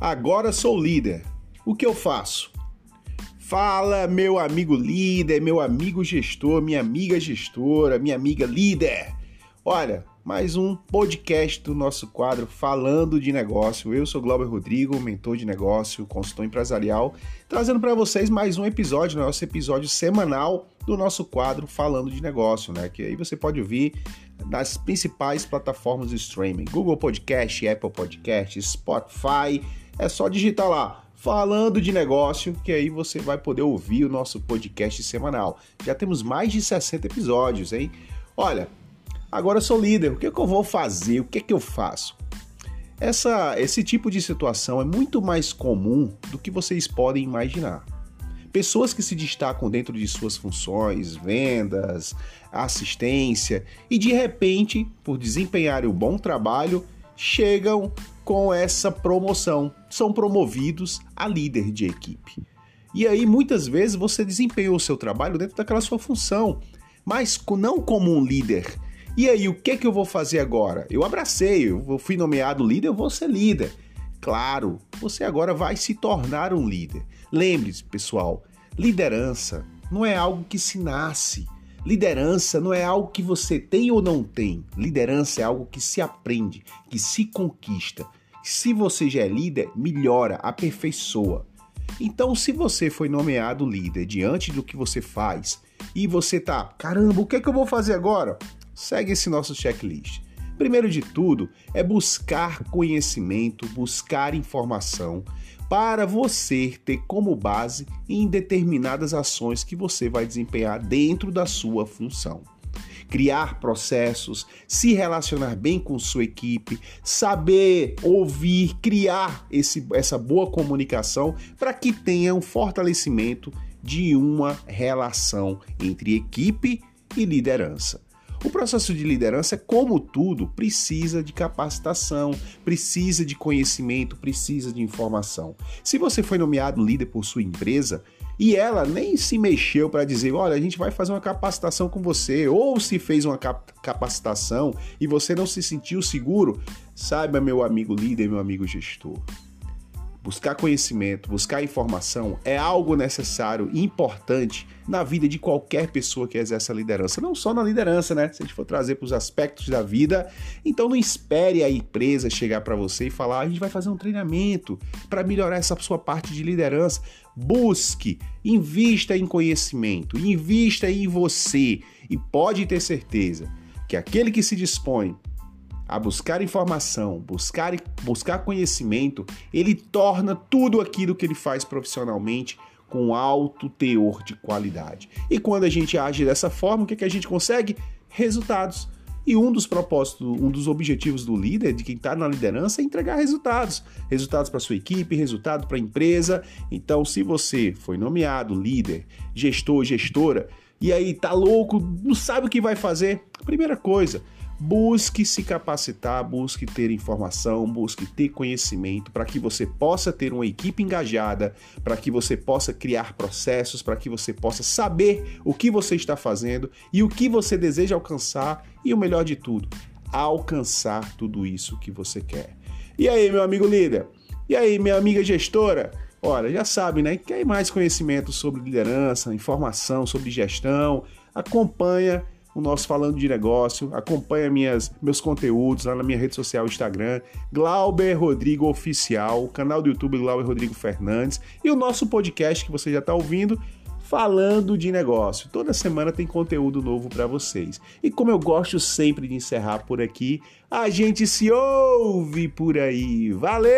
Agora sou líder. O que eu faço? Fala, meu amigo líder, meu amigo gestor, minha amiga gestora, minha amiga líder. Olha, mais um podcast do nosso quadro Falando de Negócio. Eu sou Glauber Rodrigo, mentor de negócio, consultor empresarial, trazendo para vocês mais um episódio, nosso episódio semanal do nosso quadro Falando de Negócio, né? Que aí você pode ouvir nas principais plataformas de streaming: Google Podcast, Apple Podcast, Spotify é só digitar lá falando de negócio, que aí você vai poder ouvir o nosso podcast semanal. Já temos mais de 60 episódios, hein? Olha, agora eu sou líder, o que, é que eu vou fazer? O que, é que eu faço? Essa, esse tipo de situação é muito mais comum do que vocês podem imaginar. Pessoas que se destacam dentro de suas funções, vendas, assistência, e de repente, por desempenharem um bom trabalho, chegam com essa promoção, são promovidos a líder de equipe. E aí muitas vezes você desempenhou o seu trabalho dentro daquela sua função, mas não como um líder. E aí o que é que eu vou fazer agora? Eu abracei, eu fui nomeado líder, eu vou ser líder. Claro, você agora vai se tornar um líder. Lembre-se, pessoal, liderança não é algo que se nasce Liderança não é algo que você tem ou não tem. Liderança é algo que se aprende, que se conquista. Se você já é líder, melhora, aperfeiçoa. Então, se você foi nomeado líder diante do que você faz e você tá, caramba, o que é que eu vou fazer agora? Segue esse nosso checklist. Primeiro de tudo é buscar conhecimento, buscar informação, para você ter como base em determinadas ações que você vai desempenhar dentro da sua função. Criar processos, se relacionar bem com sua equipe, saber ouvir, criar esse, essa boa comunicação para que tenha um fortalecimento de uma relação entre equipe e liderança. O processo de liderança, como tudo, precisa de capacitação, precisa de conhecimento, precisa de informação. Se você foi nomeado líder por sua empresa e ela nem se mexeu para dizer, olha, a gente vai fazer uma capacitação com você, ou se fez uma capacitação e você não se sentiu seguro, saiba, meu amigo líder, meu amigo gestor buscar conhecimento, buscar informação é algo necessário e importante na vida de qualquer pessoa que exerce a liderança. Não só na liderança, né? Se a gente for trazer para os aspectos da vida, então não espere a empresa chegar para você e falar: a gente vai fazer um treinamento para melhorar essa sua parte de liderança. Busque, invista em conhecimento, invista em você e pode ter certeza que aquele que se dispõe a buscar informação, buscar, buscar conhecimento, ele torna tudo aquilo que ele faz profissionalmente com alto teor de qualidade. E quando a gente age dessa forma, o que, é que a gente consegue? Resultados. E um dos propósitos, um dos objetivos do líder, de quem está na liderança, é entregar resultados. Resultados para sua equipe, resultado para a empresa. Então, se você foi nomeado líder, gestor, gestora, e aí tá louco, não sabe o que vai fazer, primeira coisa, Busque se capacitar, busque ter informação, busque ter conhecimento para que você possa ter uma equipe engajada, para que você possa criar processos, para que você possa saber o que você está fazendo e o que você deseja alcançar e o melhor de tudo, alcançar tudo isso que você quer. E aí, meu amigo líder? E aí, minha amiga gestora? Olha, já sabe, né? Quer mais conhecimento sobre liderança, informação sobre gestão? Acompanha o nosso Falando de Negócio. Acompanha minhas, meus conteúdos lá na minha rede social Instagram, Glauber Rodrigo Oficial, canal do YouTube Glauber Rodrigo Fernandes e o nosso podcast que você já está ouvindo, Falando de Negócio. Toda semana tem conteúdo novo para vocês. E como eu gosto sempre de encerrar por aqui, a gente se ouve por aí. Valeu!